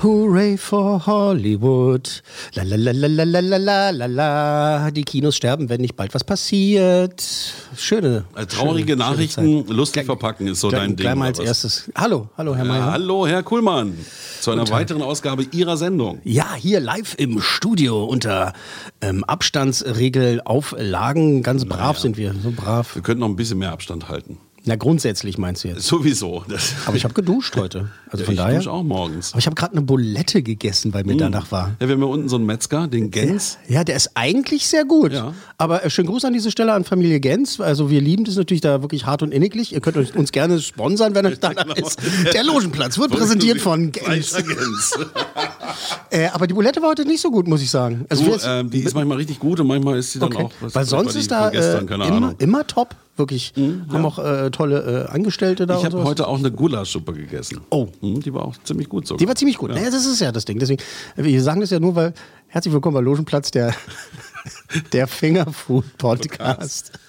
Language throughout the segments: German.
Hooray for Hollywood. La la la la la la la la la. Die Kinos sterben, wenn nicht bald was passiert. Schöne. Äh, Traurige schöne, Nachrichten schöne lustig verpacken ist so dein Ding. gleich mal als erstes. Hallo, hallo Herr Ja, Mayer. hallo, Herr Kuhlmann, zu einer weiteren Ausgabe Ihrer Sendung. Ja, hier live im Studio unter ähm, Abstandsregelauflagen. Ganz brav sind wir, so brav. Wir könnten noch ein bisschen mehr Abstand halten. Na, grundsätzlich meinst du jetzt. Sowieso. Das, Aber ich habe geduscht heute. Also von ich daher. dusche auch morgens. Aber ich habe gerade eine Bulette gegessen, weil mir danach war. Ja, wir haben ja unten so einen Metzger, den Gens. Ja, der ist eigentlich sehr gut. Ja. Aber äh, schönen Gruß an diese Stelle an Familie Gens. Also wir lieben das natürlich da wirklich hart und inniglich. Ihr könnt euch, uns gerne sponsern, wenn euch danach Genau. ist. Der Logenplatz wird präsentiert von Gens. Gens. Äh, aber die Bulette war heute nicht so gut, muss ich sagen. Also Du, ähm, die ist manchmal richtig gut und manchmal ist sie dann okay. auch. was- Weil sonst ist da äh, immer, immer top. Wirklich. Haben auch äh, tolle äh, Angestellte da Ich habe heute auch eine Gulaschsuppe gegessen. Oh. Hm, Die war auch ziemlich gut sogar. Die war ziemlich gut. Ja. Naja, das ist ja das Ding. Deswegen, wir sagen das ja nur, weil herzlich willkommen bei Logenplatz, der, der Fingerfood-Podcast.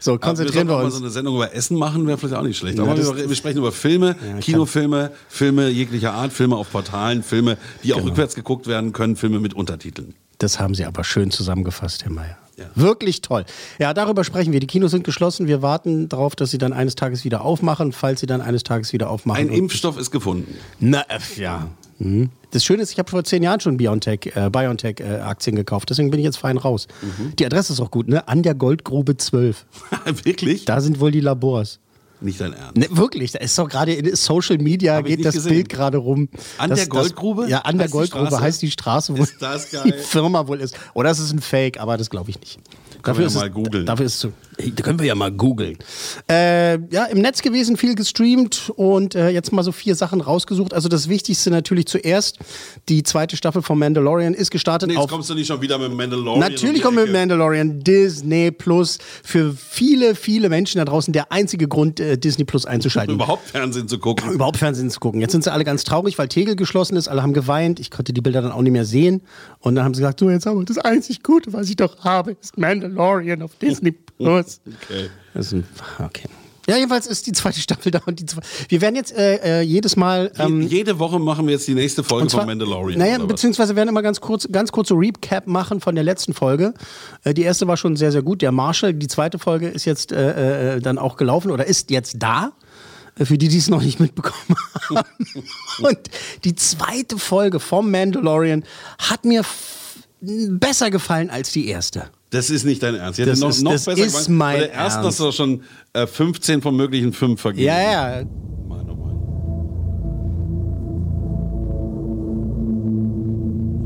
So, konzentrieren wir Aber uns. so eine Sendung über Essen machen wäre vielleicht auch nicht schlecht. Aber das- wir, wir sprechen über Filme, Kinofilme, Filme jeglicher Art, Filme auf Portalen, Filme, die Genau. auch rückwärts geguckt werden können, Filme mit Untertiteln. Das haben Sie aber schön zusammengefasst, Herr Mayer. Ja. Wirklich toll. Ja, darüber sprechen wir. Die Kinos sind geschlossen. Wir warten darauf, dass sie dann eines Tages wieder aufmachen, falls sie dann eines Tages wieder aufmachen. Ein Impfstoff ist gefunden. Na, äh, ja. Mhm. Das Schöne ist, ich habe vor zehn Jahren schon BioNTech, äh, BioNTech äh, Aktien gekauft. Deswegen bin ich jetzt fein raus. Mhm. Die Adresse ist auch gut, ne? An der Goldgrube 12. Wirklich? Da sind wohl die Labors. Nicht dein Ernst. Ne, wirklich, da ist doch gerade in Social Media Hab geht das gesehen. Bild gerade rum. An Das- der Goldgrube? Das, ja, an der Heißt die Goldgrube heißt die Straße, wo die. Firma wohl ist. Oder es ist ein Fake, aber das glaube ich nicht. Können wir ja mal googeln. Dafür ist es Da können wir ja mal googeln. Äh, ja, im Netz gewesen, viel gestreamt und äh, jetzt mal so vier Sachen rausgesucht. Also das Wichtigste natürlich zuerst, die zweite Staffel von Mandalorian ist gestartet Nee, jetzt auf kommst du nicht schon wieder mit Mandalorian. Natürlich kommen wir mit Mandalorian, Disney Plus. Für viele, viele Menschen da draußen der einzige Grund, äh, Disney Plus einzuschalten. Überhaupt Fernsehen zu gucken. Überhaupt Fernsehen zu gucken. Jetzt sind sie alle ganz traurig, weil Tegel geschlossen ist. Alle haben geweint. Ich konnte die Bilder dann auch nicht mehr sehen. Und dann haben sie gesagt, so jetzt haben wir das einzig Gute, was ich doch habe, ist Mandalorian auf Disney Plus. Okay. Ein, okay. Ja, jedenfalls ist die zweite Staffel da und die zwei, wir werden jetzt äh, äh, jedes Mal ähm, Je- Jede Woche machen wir jetzt die nächste Folge zwar- von Mandalorian. Naja, beziehungsweise wir werden immer ganz kurz, ganz kurz so Recap machen von der letzten Folge. Äh, die erste war schon sehr, sehr gut. Der Marshall, die zweite Folge ist jetzt äh, äh, dann auch gelaufen oder ist jetzt da. Für die, die es noch nicht mitbekommen haben. Und die zweite Folge vom Mandalorian hat mir besser gefallen als die erste. Das ist nicht dein Ernst. Ich hätte Das noch, ist- noch das besser ist gemeint. mein der Ernst. hast du doch schon äh, 15 von möglichen 5 vergeben. Ja, ja. Mann, oh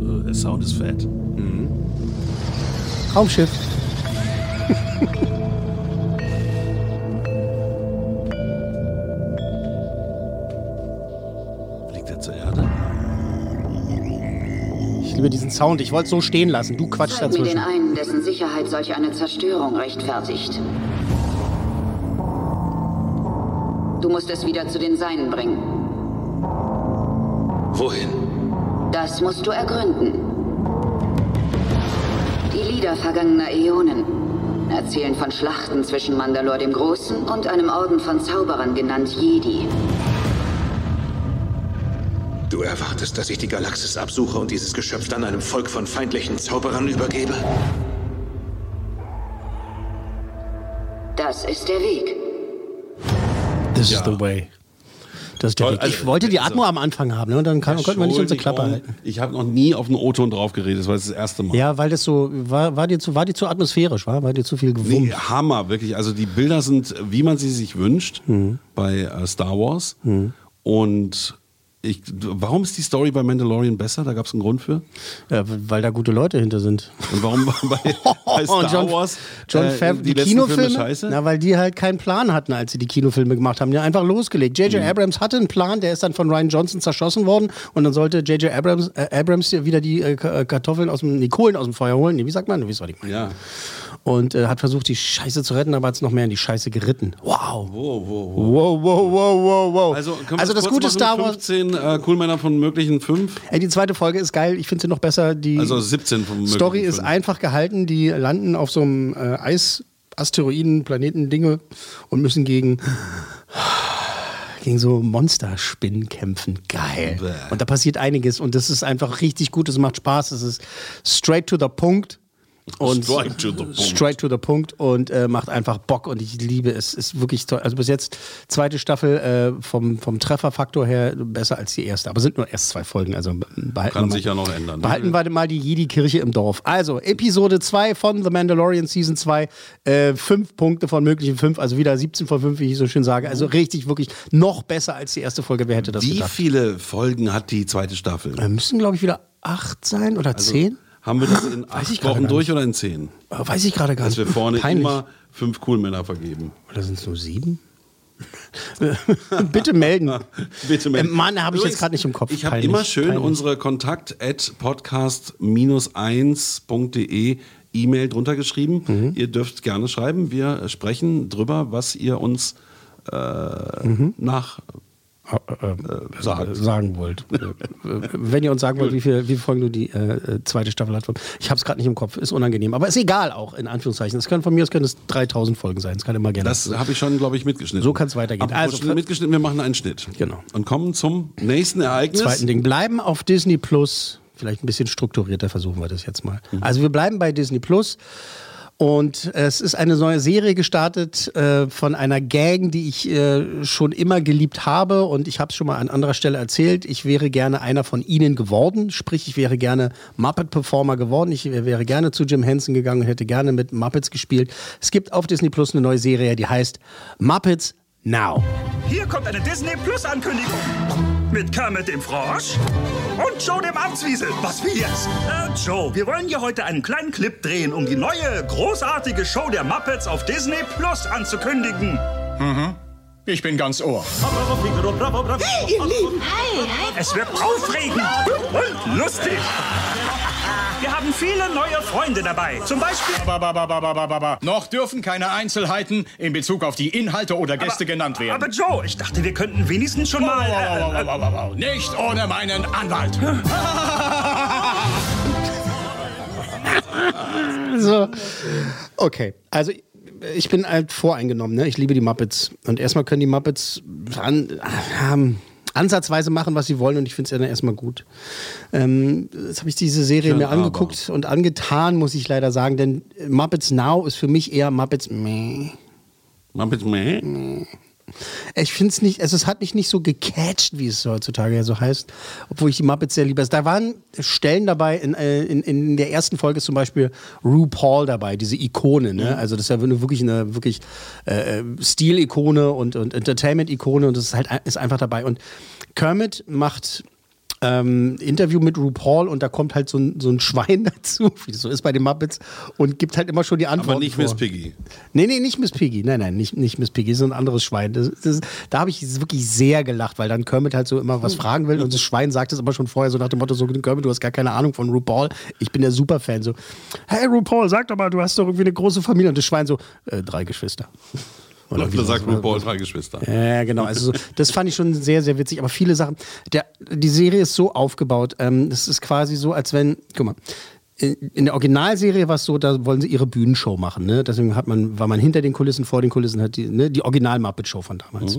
Mann. Äh, Der Sound ist fett. Raumschiff. Ich liebe diesen Sound. Ich wollte es so stehen lassen. Du quatschst Zeig mir den dazwischen. einen, dessen Sicherheit solch eine Zerstörung rechtfertigt. Du musst es wieder zu den Seinen bringen. Wohin? Das musst du ergründen. Die Lieder vergangener Äonen erzählen von Schlachten zwischen Mandalor dem Großen und einem Orden von Zauberern genannt Jedi. Du erwartest, dass ich die Galaxis absuche und dieses Geschöpf dann einem Volk von feindlichen Zauberern übergebe? Das ist der Weg. This Ja. is the way. Das ist der Weg. also, ich wollte die Atmo am Anfang haben, ne? Und dann kann, konnten wir nicht unsere Klappe halten. Ich habe noch nie auf einen O-Ton drauf geredet. Das war das erste Mal. Ja, weil das so, war, war, dir zu, war dir zu atmosphärisch, war? War dir zu viel Nee, gewummt? Hammer, wirklich. Also die Bilder sind, wie man sie sich wünscht, Mhm. bei äh, Star Wars. Und Ich, warum ist die Story bei Mandalorian besser? Da gab es einen Grund für. Ja, weil da gute Leute hinter sind. Und warum bei, bei Star John, Wars John äh, Favreau, die, letzten Kinofilme, Filme scheiße? na, weil die halt keinen Plan hatten, als sie die Kinofilme gemacht haben. Die haben einfach losgelegt. J.J. Mhm. Abrams hatte einen Plan, der ist dann von Ryan Johnson zerschossen worden und dann sollte J.J. Abrams, äh, Abrams wieder die äh, äh, Kartoffeln aus dem, die Kohlen aus dem Feuer holen. Nee, wie sagt man? Weißt, was ich meine. ja. Und äh, hat versucht, die Scheiße zu retten, aber hat es noch mehr in die Scheiße geritten. Wow. Wow, wow, wow. Wow, wow, wow, wow, wow. Also, also das kurz gute machen? Star Wars. 15 äh, Coolmänner von möglichen 5. Ey, die zweite Folge ist geil. Ich finde sie noch besser. Die Also 17 von möglichen Story ist fünf. einfach gehalten. Die landen auf so einem äh, Eis, Asteroiden, Planeten, Dinge und müssen gegen gegen so Monsterspinnen kämpfen. Geil. Und da passiert einiges und das ist einfach richtig gut. Es macht Spaß. Es ist straight to the point. Und Straight to the point. Straight to the point und äh, macht einfach Bock und ich liebe es. Ist wirklich toll. Also bis jetzt zweite Staffel äh, vom, vom Trefferfaktor her besser als die erste. Aber sind nur erst zwei Folgen. Also behalten Kann sich ja noch ändern. ne? Behalten wir mal die Jedi-Kirche im Dorf. Also, Episode 2 von The Mandalorian Season 2. Äh, fünf Punkte von möglichen fünf, also wieder 17 von 5, wie ich so schön sage. Also richtig, wirklich noch besser als die erste Folge. Wer hätte das Wie gedacht? viele Folgen hat die zweite Staffel? Äh, müssen, glaube ich, wieder acht sein oder zehn? Haben wir das in acht Wochen durch oder in zehn? Äh, weiß ich gerade gar Dass nicht. wir vorne Peinlich. immer fünf Coolmänner vergeben. Oder sind es nur sieben? Bitte melden. Bitte melden. Äh, Mann, habe ich jetzt gerade nicht im Kopf. Ich habe immer schön peinlich. unsere kontakt at podcast-1.de E-Mail drunter geschrieben. Mhm. Ihr dürft gerne schreiben. Wir sprechen drüber, was ihr uns äh, Mhm. nach äh, sagen, sagen wollt. Äh, Wenn ihr uns sagen wollt, wie viele, wie viele Folgen du die äh, äh, zweite Staffel hat. Ich habe es gerade nicht im Kopf, ist unangenehm. Aber ist egal auch, in Anführungszeichen. Es können von mir aus können es 3000 Folgen sein. Es kann immer gerne. Das habe ich schon, glaube ich, mitgeschnitten. So kann's weitergehen. Apropos Also, Schnitt mitgeschnitten, wir machen einen Schnitt. Genau. Und kommen zum nächsten Ereignis. zweiten Ding. Bleiben auf Disney Plus. Vielleicht ein bisschen strukturierter versuchen wir das jetzt mal. Also wir bleiben bei Disney Plus. Und es ist eine neue Serie gestartet äh, von einer Gang, die ich äh, schon immer geliebt habe. Und ich habe es schon mal an anderer Stelle erzählt. Ich wäre gerne einer von ihnen geworden. Sprich, ich wäre gerne Muppet-Performer geworden. Ich wäre gerne zu Jim Henson gegangen und hätte gerne mit Muppets gespielt. Es gibt auf Disney Plus eine neue Serie, die heißt Muppets Now. Hier kommt eine Disney Plus Ankündigung. Mit Kermit dem Frosch und Joe dem Amtswiesel. Was wie jetzt? Äh, Joe, wir wollen dir heute einen kleinen Clip drehen, um die neue, großartige Show der Muppets auf Disney Plus anzukündigen. Ich bin ganz Ohr. Hey, ihr Lieben. Es wird aufregend und lustig. Haben viele neue Freunde dabei. Zum Beispiel... Bababababababa. Noch dürfen keine Einzelheiten in Bezug auf die Inhalte oder Gäste genannt werden. Aber Joe, ich dachte, wir könnten wenigstens schon mal... Wow, Äh, äh, wow, wow, wow, wow. Nicht ohne meinen Anwalt. So. Okay, also ich bin halt voreingenommen, ne? Ich liebe die Muppets. Und erstmal können die Muppets an, ähm, ansatzweise machen, was sie wollen, und ich finde es ja dann erstmal gut. Ähm, jetzt habe ich diese Serie Schön, mir angeguckt und angetan, muss ich leider sagen, denn Muppets Now ist für mich eher Muppets meh. Muppets Meh. Ich finde es nicht, also es hat mich nicht so gecatcht, wie es heutzutage ja so heißt, obwohl ich die Muppets sehr liebe. Also Da waren Stellen dabei, in, äh, in, in der ersten Folge ist zum Beispiel RuPaul dabei, diese Ikone, ne? Also das ist ja wirklich eine wirklich äh, äh, Stil-Ikone und, und Entertainment-Ikone und das ist halt ist einfach dabei. Und Kermit macht ähm, Interview mit RuPaul und da kommt halt so ein, so ein Schwein dazu, wie das so ist bei den Muppets, und gibt halt immer schon die Antworten Aber nicht vor. Miss Piggy. Nee, nee, nicht Miss Piggy. Nein, nein, nicht, nicht Miss Piggy, so ein anderes Schwein. Das, das, da habe ich wirklich sehr gelacht, weil dann Kermit halt so immer was fragen will und das Schwein sagt es aber schon vorher so nach dem Motto, so Kermit, du hast gar keine Ahnung von RuPaul. Ich bin der Superfan. So, hey RuPaul, sag doch mal, du hast doch irgendwie eine große Familie. Und das Schwein so, äh, drei Geschwister. Oder das- sagt RuPaul drei Geschwister. ja, genau. Also so, das fand ich schon sehr, sehr witzig. Aber viele Sachen. Der, die Serie ist so aufgebaut. Ähm, das ist quasi so, als wenn, guck mal. In der Originalserie war es so, da wollen sie ihre Bühnenshow machen. Ne? Deswegen hat man, war man hinter den Kulissen, vor den Kulissen, hat die, ne? die Original-Muppet-Show von damals.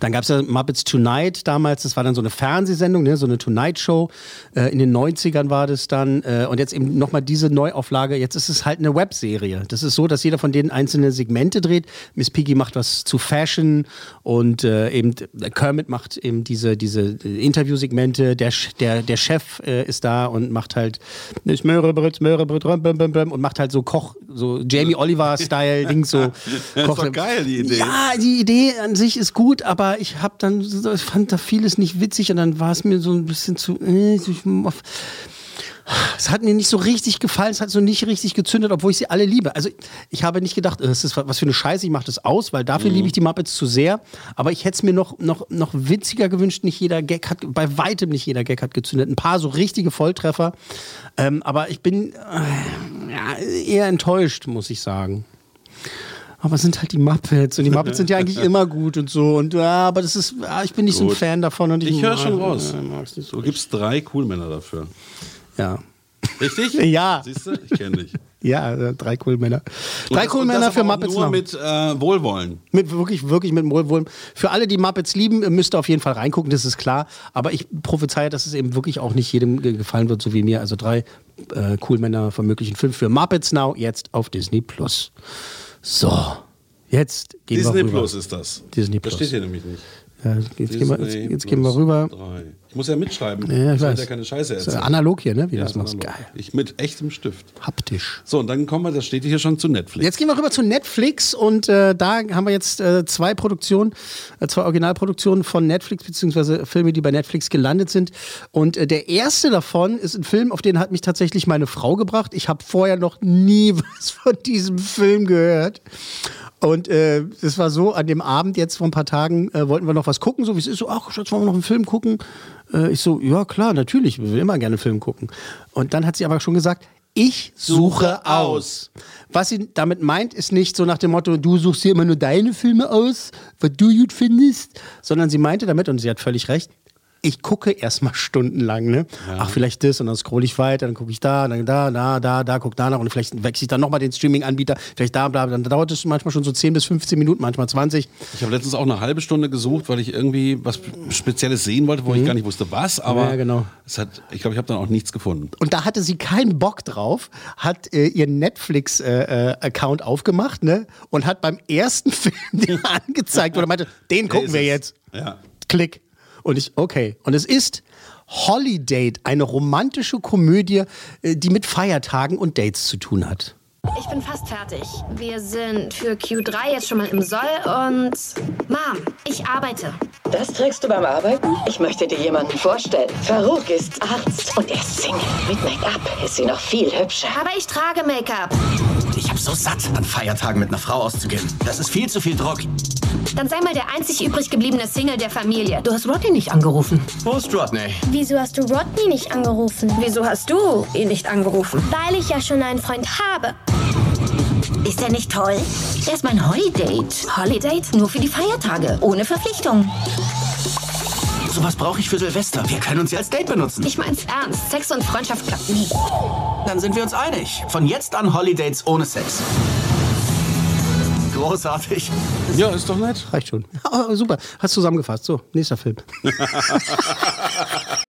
Dann gab es ja Muppets Tonight damals, das war dann so eine Fernsehsendung, ne, so eine Tonight-Show. Äh, in den 90ern war das dann. Äh, und jetzt eben nochmal diese Neuauflage. Jetzt ist es halt eine Webserie. Das ist so, dass jeder von denen einzelne Segmente dreht. Miss Piggy macht was zu Fashion und äh, eben Kermit macht eben diese, diese Interviewsegmente. Der, der, der Chef äh, ist da und macht halt Möhrebrüt, rum, bum, bum, bum, und macht halt so Koch, so Jamie Oliver-Style, Ding so. Das ist doch geil, die Idee. Ja, die Idee an sich ist gut, aber ich habe dann, ich fand da vieles nicht witzig und dann war es mir so ein bisschen zu. äh, Es hat mir nicht so richtig gefallen, es hat so nicht richtig gezündet, obwohl ich sie alle liebe. Also ich habe nicht gedacht, es ist was für eine Scheiße, ich mache das aus, weil dafür liebe ich die Muppets zu sehr. Aber ich hätte es mir noch, noch, noch witziger gewünscht. Nicht jeder Gag hat, bei weitem nicht jeder Gag hat gezündet. Ein paar so richtige Volltreffer. Ähm, aber ich bin äh, ja, eher enttäuscht, muss ich sagen. Aber es sind halt die Muppets und die Muppets sind ja eigentlich immer gut und so. Und ja, aber das ist, ja, ich bin nicht so ein Gut. Fan davon. Und ich, Ich höre schon raus. äh, mag's nicht so Du gibst drei Coolmänner dafür. Ja. Richtig? Ja. Siehst du? Ich kenne dich. Ja, äh, drei cool Männer. Drei das- cool das Männer für Muppets. Nur noch. mit äh, Wohlwollen. Mit wirklich, wirklich mit Wohlwollen. Für alle, die Muppets lieben, müsst ihr auf jeden Fall reingucken, das ist klar. Aber ich prophezeie, dass es eben wirklich auch nicht jedem ge- gefallen wird, so wie mir. Also drei äh, cool Männer von möglichen fünf für Muppets Now, jetzt auf Disney Plus. So, jetzt gehen Disney wir rüber. Plus ist das. Disney Das Plus. steht hier nämlich nicht. Ja, jetzt gehen wir, jetzt, Disney jetzt gehen wir rüber. drei. Muss ja mitschreiben. Ja, ich weiß. ja keine Scheiße Das ist erzählen. analog hier, ne? Wie Ja, das machst. analog. Geil. Ich mit echtem Stift. Haptisch. So, und dann kommen wir, das steht hier schon zu Netflix. Jetzt gehen wir rüber zu Netflix und äh, da haben wir jetzt äh, zwei Produktionen, äh, zwei Originalproduktionen von Netflix, beziehungsweise Filme, die bei Netflix gelandet sind. Und äh, der erste davon ist ein Film, auf den hat mich tatsächlich meine Frau gebracht. Ich habe vorher noch nie was von diesem Film gehört. Und äh, es war so, an dem Abend jetzt vor ein paar Tagen äh, wollten wir noch was gucken, so wie es ist, so, ach Schatz, wollen wir noch einen Film gucken? Äh, ich so, ja klar, natürlich, wir will immer gerne Film gucken. Und dann hat sie aber schon gesagt, ich suche aus. Was sie damit meint, ist nicht so nach dem Motto, du suchst hier immer nur deine Filme aus, was du gut findest, sondern sie meinte damit, und sie hat völlig recht, ich gucke erstmal stundenlang, ne? Ach, vielleicht das und dann scroll ich weiter, dann gucke ich da, dann da, da, da, da, guck da nach und vielleicht wechsle ich dann nochmal den Streaming-Anbieter, vielleicht da, bla, bla. dann dauert es manchmal schon so 10 bis 15 Minuten, manchmal 20. Ich habe letztens auch eine halbe Stunde gesucht, weil ich irgendwie was Spezielles sehen wollte, wo ich gar nicht wusste, was. Aber Mhm. Ja, genau. es hat, ich glaube, ich habe dann auch nichts gefunden. Und da hatte sie keinen Bock drauf, hat äh, ihren Netflix-Account aufgemacht ne? und hat beim ersten Film den angezeigt oder meinte, den gucken wir jetzt. Ja. Klick. Und ich, okay. Und es ist Holiday, eine romantische Komödie, äh, die mit Feiertagen und Dates zu tun hat. Ich bin fast fertig. Wir sind für Q3 jetzt schon mal im Soll und... Mom, ich arbeite. Das trägst du beim Arbeiten? Ich möchte dir jemanden vorstellen. Farouk ist Arzt und er ist Single. Mit Make-up ist sie noch viel hübscher. Aber ich trage Make-up. Ich hab so satt, an Feiertagen mit einer Frau auszugehen. Das ist viel zu viel Druck. Dann sei mal der einzig übrig gebliebene Single der Familie. Du hast Rodney nicht angerufen. Wo ist Rodney? Wieso hast du Rodney nicht angerufen? Wieso hast du ihn nicht angerufen? Weil ich ja schon einen Freund habe. Ist er nicht toll? Er ist mein Holiday. Holiday? Nur für die Feiertage. Ohne Verpflichtung. Sowas brauche ich für Silvester. Wir können uns ja als Date benutzen. Ich mein's ernst. Sex und Freundschaft klappt nie. Dann sind wir uns einig. Von jetzt an Holidates ohne Sex. Großartig. Ja, ist doch nett. Reicht schon. Ja, super. Hast zusammengefasst. So, nächster Film.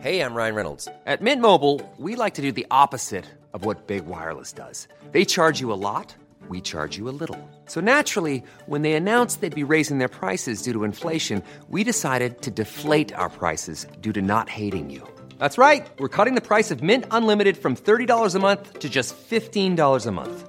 Hey, I'm Ryan Reynolds. At Mint Mobile, we like to do the opposite of what Big Wireless does. They charge you a lot, we charge you a little. So naturally, when they announced they'd be raising their prices due to inflation, we decided to deflate our prices due to not hating you. That's right. We're cutting the price of Mint Unlimited from $30 a month to just $15 a month.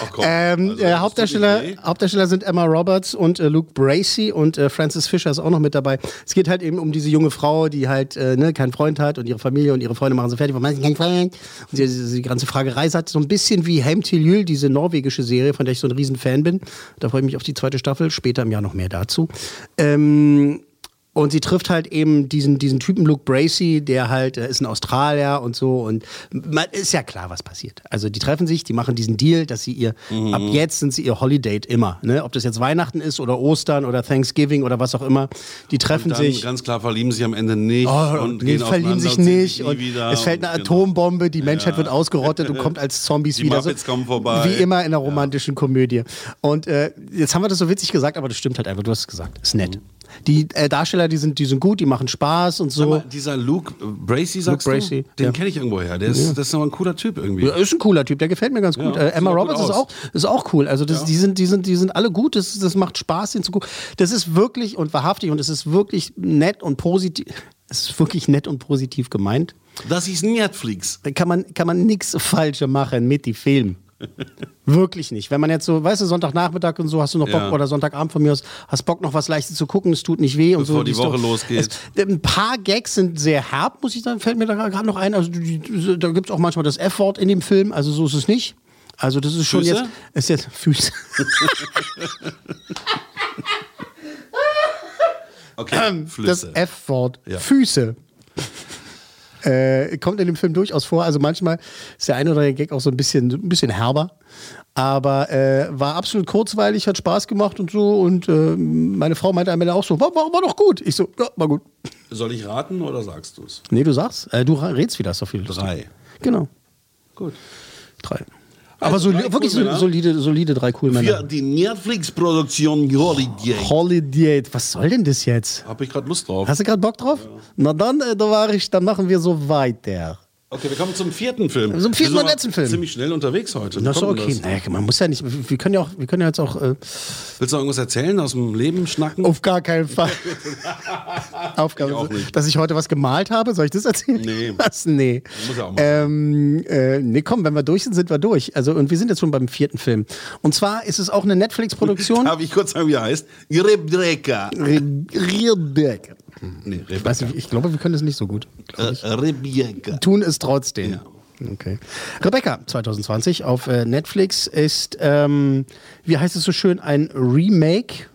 Ach. Ähm, Also, äh, Hauptdarsteller. Hauptdarsteller sind Emma Roberts und äh, Luke Bracey und äh, Francis Fisher ist auch noch mit dabei. Es geht halt eben um diese junge Frau, die halt äh, ne, keinen Freund hat und ihre Familie und ihre Freunde machen sie fertig, keinen Freund? Und sie, sie, die ganze Fragerei hat so ein bisschen wie Heim til Jul, diese norwegische Serie, von der ich so ein riesen Fan bin. Da freue ich mich auf die zweite Staffel, später im Jahr noch mehr dazu. Ähm, und sie trifft halt eben diesen, diesen Typen Luke Bracey, der halt äh, ist ein Australier und so. Und man, ist ja klar, was passiert. Also die treffen sich, die machen diesen Deal, dass sie ihr, Mhm. ab jetzt sind sie ihr Holiday immer. Ne? Ob das jetzt Weihnachten ist oder Ostern oder Thanksgiving oder was auch immer. Die treffen Dann sich. ganz klar verlieben sich am Ende nicht. Oh, und nee, gehen verlieben sich und nicht. Und wieder es fällt und eine genau. Atombombe, die Menschheit Ja. wird ausgerottet, du kommst als Zombies Die wieder. Muppets kommen vorbei. Wie immer in einer romantischen Komödie. Und äh, jetzt haben wir das so witzig gesagt, aber das stimmt halt einfach. Du hast es gesagt. Ist nett. Die äh, Darsteller, die sind, die sind gut, die machen Spaß und so. mal, dieser Luke Bracey, sagst Luke Bracey, du? Den ja. kenne ich irgendwoher. Der ist, Ja. Das ist aber ein cooler Typ irgendwie. Ja, ist ein cooler Typ, der gefällt mir ganz gut. Äh, Emma Roberts gut ist auch, ist auch cool. Also das, die, sind, die, sind, die sind alle gut, das, das macht Spaß, den zu gucken. Das ist wirklich und wahrhaftig und es ist wirklich nett und positiv. Es ist wirklich nett und positiv gemeint. Das ist Netflix. Da kann man, kann man nichts Falsches machen mit dem Film. Wirklich nicht. Wenn man jetzt so, weißt du, Sonntagnachmittag und so, hast du noch Bock, Ja. oder Sonntagabend von mir aus, hast Bock noch was Leichtes zu gucken, es tut nicht weh und so. Bevor die Woche losgeht. Es, ein paar Gags sind sehr herb, muss ich sagen, fällt mir da gerade noch ein. Also da gibt es auch manchmal das F-Wort in dem Film, also so ist es nicht. Also das ist schon Füße? jetzt, ist jetzt Füße. Okay, Ähm, das. F-Wort. Ja. Füße. Äh, kommt in dem Film durchaus vor. Also manchmal ist der eine oder andere Gag auch so ein bisschen, ein bisschen herber. Aber äh, war absolut kurzweilig, hat Spaß gemacht und so. Und äh, meine Frau meinte am Ende auch so, war, war, war doch gut. Ich so, ja, war gut. Soll ich raten oder sagst du es? Nee, du sagst, äh, du redst wieder, doch viel. Drei. Genau. Gut. Drei. Aber Also so, wirklich so, solide, solide drei cool Für Männer. die Netflix-Produktion Holiday. Holiday. Was soll denn das jetzt? Habe ich gerade Lust drauf. Hast du gerade Bock drauf? Na dann, äh, da war ich, dann machen wir so weiter. Okay, wir kommen zum vierten Film. Zum vierten Wir sind und letzten Film. Ziemlich schnell unterwegs heute. Das ist okay. das? Naja, man muss ja nicht, wir können ja auch, wir können ja jetzt auch, äh, Willst du noch irgendwas erzählen aus dem Leben, schnacken? auf gar keinen Fall. Aufgabe. Ich auch nicht. Dass ich heute was gemalt habe, soll ich das erzählen? Nee. Was? Nee. Muss ja auch mal Ähm, äh, nee, komm, wenn wir durch sind, sind wir durch. Also, und wir sind jetzt schon beim vierten Film. Und zwar ist es auch eine Netflix-Produktion. Darf ich kurz sagen, wie er heißt? Rebecca. Rebecca. Nee, Ich, weiß nicht, ich glaube, wir können es nicht so gut. Äh, Rebecca. Tun es trotzdem. Okay. Rebecca 2020 auf äh, Netflix ist, ähm, wie heißt es so schön, ein Remake.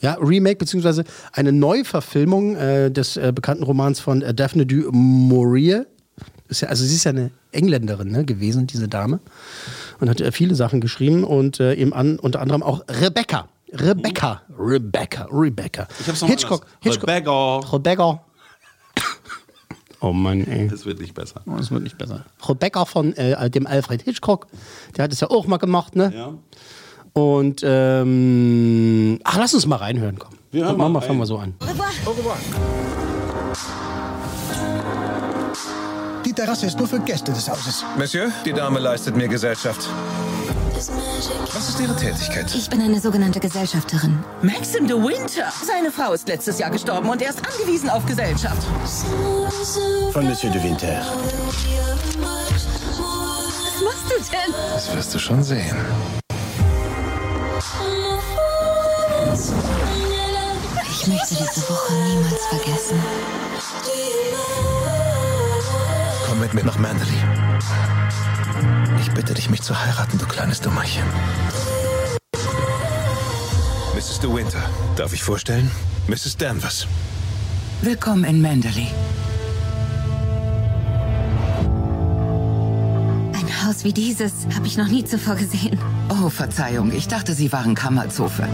Ja, Remake beziehungsweise eine Neuverfilmung äh, des äh, bekannten Romans von äh, Daphne du Maurier. Ist ja, also sie ist ja eine Engländerin ne, gewesen, diese Dame. Und hat äh, viele Sachen geschrieben und eben an, unter anderem auch Rebecca. Rebecca. Rebecca. Rebecca. Ich hab's noch Hitchcock. Hitchcock. Rebecca. Rebecca. Oh Mann, ey. Das wird nicht besser. Oh, das wird nicht besser. Rebecca von äh, dem Alfred Hitchcock, der hat es ja auch mal gemacht, ne? Ja. Und ähm, ach, lass uns mal reinhören, komm. Wir hören Machen mal wir, fangen wir so an. Die Terrasse ist nur für Gäste des Hauses. Monsieur, die Dame leistet mir Gesellschaft. Was ist Ihre Tätigkeit? Ich bin eine sogenannte Gesellschafterin. Maxim de Winter. Seine Frau ist letztes Jahr gestorben und er ist angewiesen auf Gesellschaft. Von Monsieur de Winter. Was machst du denn? Das wirst du schon sehen. Ich möchte diese Woche niemals vergessen. Komm mit mir nach Mandalay. Ich bitte dich, mich zu heiraten, du kleines Dummerchen. Mrs. De Winter, darf ich vorstellen? Mrs. Danvers. Willkommen in Mandalay. Ein Haus wie dieses habe ich noch nie zuvor gesehen. Oh, Verzeihung, ich dachte, Sie waren Kammerzofe.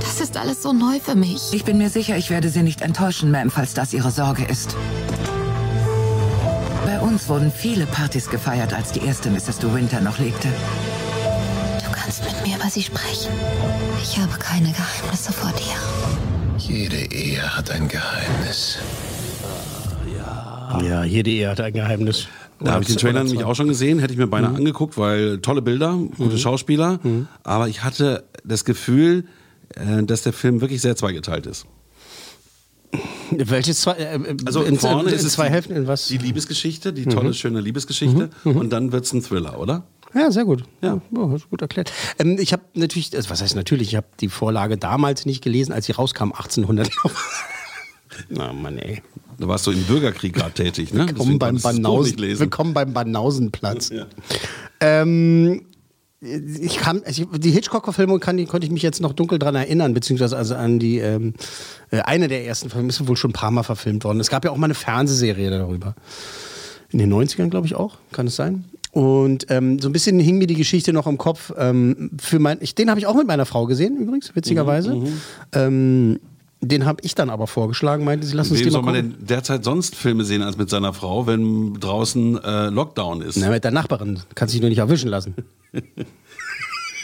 Das ist alles so neu für mich. Ich bin mir sicher, ich werde Sie nicht enttäuschen, Ma'am, falls das Ihre Sorge ist. Bei uns wurden viele Partys gefeiert, als die erste Mrs. De Winter noch lebte. Du kannst mit mir über sie sprechen. Ich habe keine Geheimnisse vor dir. Jede Ehe hat ein Geheimnis. Ja, jede Ehe hat ein Geheimnis. Da habe ich den Trailer nämlich auch schon gesehen, hätte ich mir beinahe angeguckt, weil tolle Bilder, gute Schauspieler. Aber ich hatte das Gefühl, äh, dass der Film wirklich sehr zweigeteilt ist. Welches zwei, äh, äh, Also in, vorne in, ist in es zwei Hälften in was? Die Liebesgeschichte, die Mhm. tolle, schöne Liebesgeschichte. Und dann wird es ein Thriller, oder? Ja, sehr gut. Ja, du gut erklärt. Ähm, ich habe natürlich, also was heißt natürlich, ich habe die Vorlage damals nicht gelesen, als sie rauskam, 1800. Na Mann, ey. Da warst du im Bürgerkrieg gerade tätig, ne? Willkommen beim, Banausen, willkommen beim Banausenplatz. Ja. Ähm, ich kann, also die Hitchcock-Verfilmung kann, die, konnte ich mich jetzt noch dunkel dran erinnern, beziehungsweise also an die ähm, äh, eine der ersten Filme ist wohl schon ein paar Mal verfilmt worden. Es gab ja auch mal eine Fernsehserie darüber. In den 90ern, glaube ich, auch, kann es sein. Und ähm, so ein bisschen hing mir die Geschichte noch im Kopf. Ähm, für mein, ich, den habe ich auch mit meiner Frau gesehen, übrigens, witzigerweise. Mhm, Ähm, den habe ich dann aber vorgeschlagen, meinte sie, lass uns Wem den mal soll man gucken. denn derzeit sonst Filme sehen als mit seiner Frau, wenn draußen äh, Lockdown ist? Na, mit der Nachbarin. Kannst dich nur nicht erwischen lassen.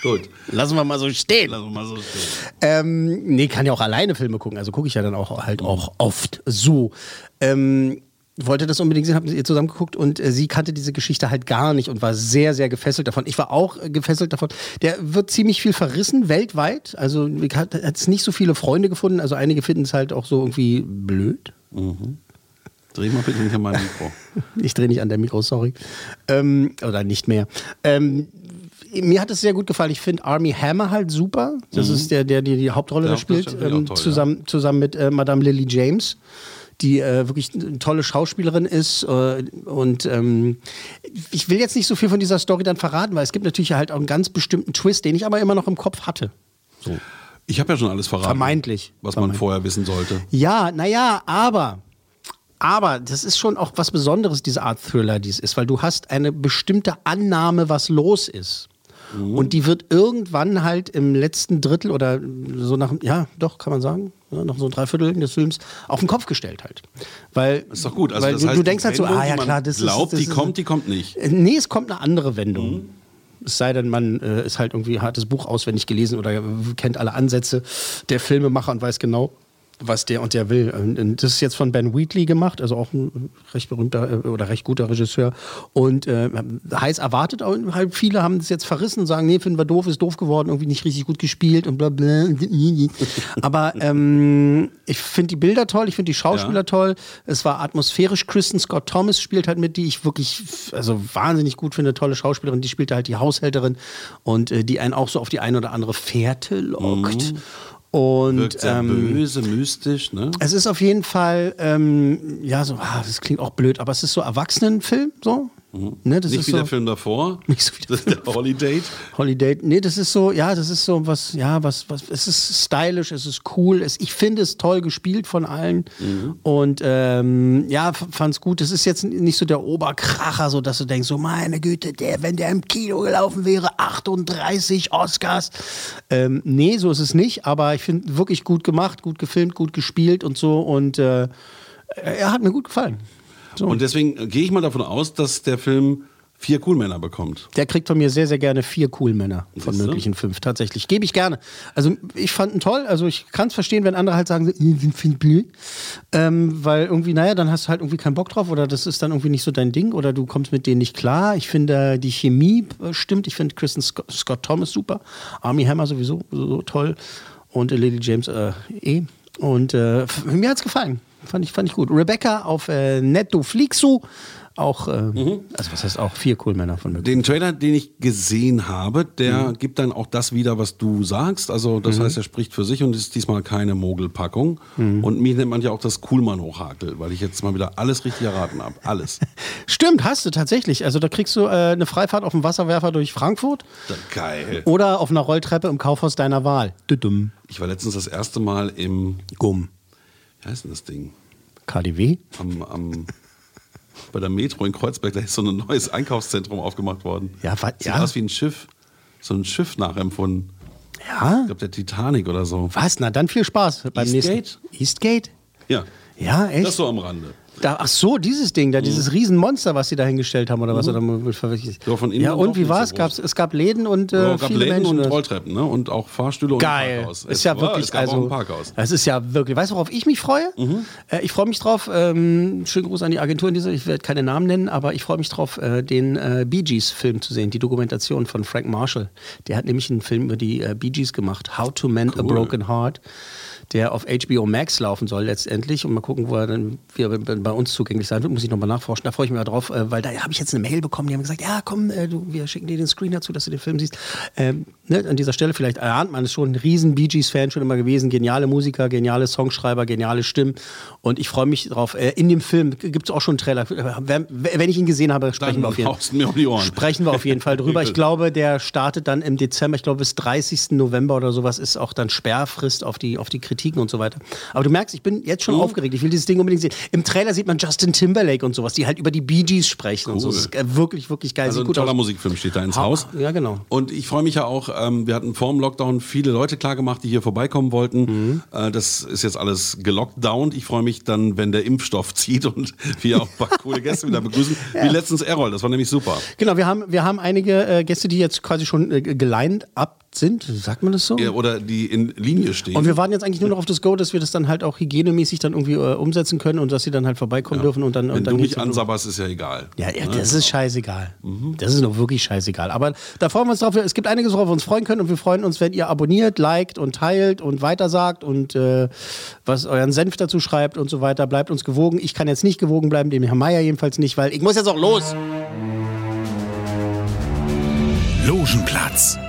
Gut. Lassen wir mal so stehen. Lassen wir mal so stehen. Ähm, nee, kann ja auch alleine Filme gucken. Also gucke ich ja dann auch halt auch oft so. Ähm, wollte das unbedingt sehen, habe mit ihr zusammen geguckt und äh, sie kannte diese Geschichte halt gar nicht und war sehr, sehr gefesselt davon. Ich war auch äh, gefesselt davon. Der wird ziemlich viel verrissen weltweit. Also hat es nicht so viele Freunde gefunden. Also einige finden es halt auch so irgendwie blöd. Mhm. Dreh mal bitte nicht an meinem Mikro. Ich drehe nicht an der Mikro, sorry. Ähm, oder nicht mehr. Ähm, mir hat es sehr gut gefallen. Ich finde Army Hammer halt super. Das Mhm. ist der, der die, die Hauptrolle Ja, da spielt, ähm, toll, zusammen, zusammen mit äh, Madame Lily James, die äh, wirklich eine tolle Schauspielerin ist. Äh, und ähm, ich will jetzt nicht so viel von dieser Story dann verraten, weil es gibt natürlich halt auch einen ganz bestimmten Twist, den ich aber immer noch im Kopf hatte. So. Ich habe ja schon alles verraten. Vermeintlich. Was man vorher wissen sollte. Ja, naja, aber. Aber das ist schon auch was Besonderes, diese Art Thriller, die es ist, weil du hast eine bestimmte Annahme, was los ist. Und die wird irgendwann halt im letzten Drittel oder so nach, ja, doch, kann man sagen, ja, nach so ein Dreiviertel des Films auf den Kopf gestellt halt. Weil, Ist doch gut. Also weil du, heißt, du denkst halt so, ah ja klar, das glaubt, ist. Das die kommt, die kommt nicht. Äh, Nee, es kommt eine andere Wendung. Es sei denn, man äh, ist halt irgendwie hartes Buch auswendig gelesen oder kennt alle Ansätze der Filmemacher und weiß genau, was der und der will. Das ist jetzt von Ben Wheatley gemacht, also auch ein recht berühmter äh, oder recht guter Regisseur. Und äh, heiß erwartet, halt viele haben es jetzt verrissen und sagen, nee, finden wir doof, ist doof geworden, irgendwie nicht richtig gut gespielt und bla bla. Aber ähm, ich finde die Bilder toll, ich finde die Schauspieler Ja. toll. Es war atmosphärisch. Kristen Scott Thomas spielt halt mit, die ich wirklich also wahnsinnig gut finde. Tolle Schauspielerin, die spielt halt die Haushälterin und äh, die einen auch so auf die eine oder andere Fährte lockt. Und. Wirkt sehr ähm, böse, mystisch, ne? es ist auf jeden Fall, ähm, ja, so, ah, das klingt auch blöd, aber es ist so Erwachsenenfilm, so. Ne, das nicht ist wie so, der Film davor. Nicht so wie das ist der Holiday. Holiday. Nee, das ist so, ja, das ist so was, ja, was, was, es ist stylisch, es ist cool. Es, ich finde es toll gespielt von allen. Und ähm, ja, fand's gut. Es ist jetzt nicht so der Oberkracher, so dass du denkst, so meine Güte, der, wenn der im Kino gelaufen wäre, 38 Oscars. Ähm, nee, so ist es nicht, aber ich finde wirklich gut gemacht, gut gefilmt, gut gespielt und so. Und äh, er hat mir gut gefallen. Und deswegen gehe ich mal davon aus, dass der Film vier Coolmänner bekommt. Der kriegt von mir sehr, sehr gerne vier Coolmänner von Siehste? möglichen fünf. Tatsächlich. Gebe ich gerne. Also ich fand ihn toll. Also ich kann es verstehen, wenn andere halt sagen, ich finde blöd. Ähm, weil irgendwie, naja, dann hast du halt irgendwie keinen Bock drauf oder das ist dann irgendwie nicht so dein Ding oder du kommst mit denen nicht klar. Ich finde, die Chemie äh, stimmt. Ich finde Kristen Scott, Scott Thomas super. Army Hammer sowieso so toll. Und äh, Lady James äh, eh. Und äh, mir hat's gefallen. Fand ich, fand ich gut. Rebecca auf äh, Netflixu. Auch, äh, also was heißt auch vier Coolmänner von mir. Den Trailer, den ich gesehen habe, der Mhm. gibt dann auch das wieder, was du sagst. Also das Mhm. heißt, er spricht für sich und ist diesmal keine Mogelpackung. Mhm. Und mich nennt man ja auch das Coolmann-Hochhakel, weil ich jetzt mal wieder alles richtig erraten habe. Alles. Stimmt, hast du tatsächlich. Also da kriegst du äh, eine Freifahrt auf dem Wasserwerfer durch Frankfurt Geil. oder auf einer Rolltreppe im Kaufhaus deiner Wahl. Düdüm. Ich war letztens das erste Mal im Gumm. Wie heißt denn das Ding? KDW? Am, am, bei der Metro in Kreuzberg, da ist so ein neues Einkaufszentrum aufgemacht worden. Ja, wa- Sieht ja. aus wie ein Schiff. So ein Schiff nachempfunden. Ja? Ich glaube, der Titanic oder so. Was? Na dann viel Spaß beim Eastgate? nächsten. Eastgate? Ja. Ja, echt? Das so am Rande. Da, ach so, dieses Ding, da, Mhm. dieses Riesenmonster, was sie da hingestellt haben, oder was? Oder mal verwechselt. Ja, von innen ja, auch und wie war es? Gab's, es gab Läden und äh, Ja, es gab viele Läden Menschen. und oder? Rolltreppen, ne? Und auch Fahrstühle und ein Geil. Parkhaus. Ist Es ja war- wirklich, es gab auch also, ein Parkhaus. das ist ja wirklich, weißt du, worauf ich mich freue? Äh, ich freue mich drauf, ähm, schönen Gruß an die Agentur in dieser, ich werde keine Namen nennen, aber ich freue mich drauf, äh, den äh, Bee Gees Film zu sehen, die Dokumentation von Frank Marshall. Der hat nämlich einen Film über die äh, Bee Gees gemacht, How to Mend a Cool. Broken Heart, der auf HBO Max laufen soll letztendlich und mal gucken, wo er dann wie er bei uns zugänglich sein wird, muss ich nochmal nachforschen. Da freue ich mich mal drauf, äh, weil da habe ich jetzt eine Mail bekommen, die haben gesagt, ja komm, äh, du, wir schicken dir den Screen dazu, dass du den Film siehst. Ähm, ne, an dieser Stelle vielleicht erahnt man es schon, ein riesen Bee Gees-Fan schon immer gewesen, geniale Musiker, geniale Songschreiber, geniale Stimmen und ich freue mich drauf. Äh, in dem Film gibt es auch schon einen Trailer. Wenn, ich ihn gesehen habe, sprechen wir auf jeden. Sprechen wir auf jeden Fall drüber. Ich glaube, der startet dann im Dezember, ich glaube bis 30. November oder sowas ist auch dann Sperrfrist auf die, auf die Kritiken und so weiter. Aber du merkst, ich bin jetzt schon Mhm. aufgeregt. Ich will dieses Ding unbedingt sehen. Im Trailer sieht man Justin Timberlake und sowas, die halt über die Bee Gees sprechen und so. Cool. Das ist äh, wirklich, wirklich geil. Also Sieht ein toller aus. Musikfilm steht da ins Ha- Haus. Ja, genau. Und ich freue mich ja auch, ähm, wir hatten vor dem Lockdown viele Leute klar gemacht, die hier vorbeikommen wollten. Mhm. Äh, das ist jetzt alles gelockdownt. Ich freue mich dann, wenn der Impfstoff zieht und wir auch ein paar coole Gäste wieder begrüßen. Wie letztens Errol, das war nämlich super. Genau, wir haben, wir haben einige äh, Gäste, die jetzt quasi schon äh, gelined up sind, sagt man das so? Ja, Oder die in Linie stehen. Und wir warten jetzt eigentlich nur noch auf das Go, dass wir das dann halt auch hygienemäßig dann irgendwie äh, umsetzen können und dass sie dann halt vorbeikommen dürfen und dann. wenn und dann du mich ansabberst, ist ja egal. Ja, ja, Ne? das ist scheißegal. Mhm. Das ist noch wirklich scheißegal. Aber da freuen wir uns drauf. Es gibt einiges, worauf wir uns freuen können und wir freuen uns, wenn ihr abonniert, liked und teilt und weitersagt und äh, was euren Senf dazu schreibt und so weiter. Bleibt uns gewogen. Ich kann jetzt nicht gewogen bleiben, dem Herr Meier jedenfalls nicht, weil ich muss jetzt auch los. Logenplatz,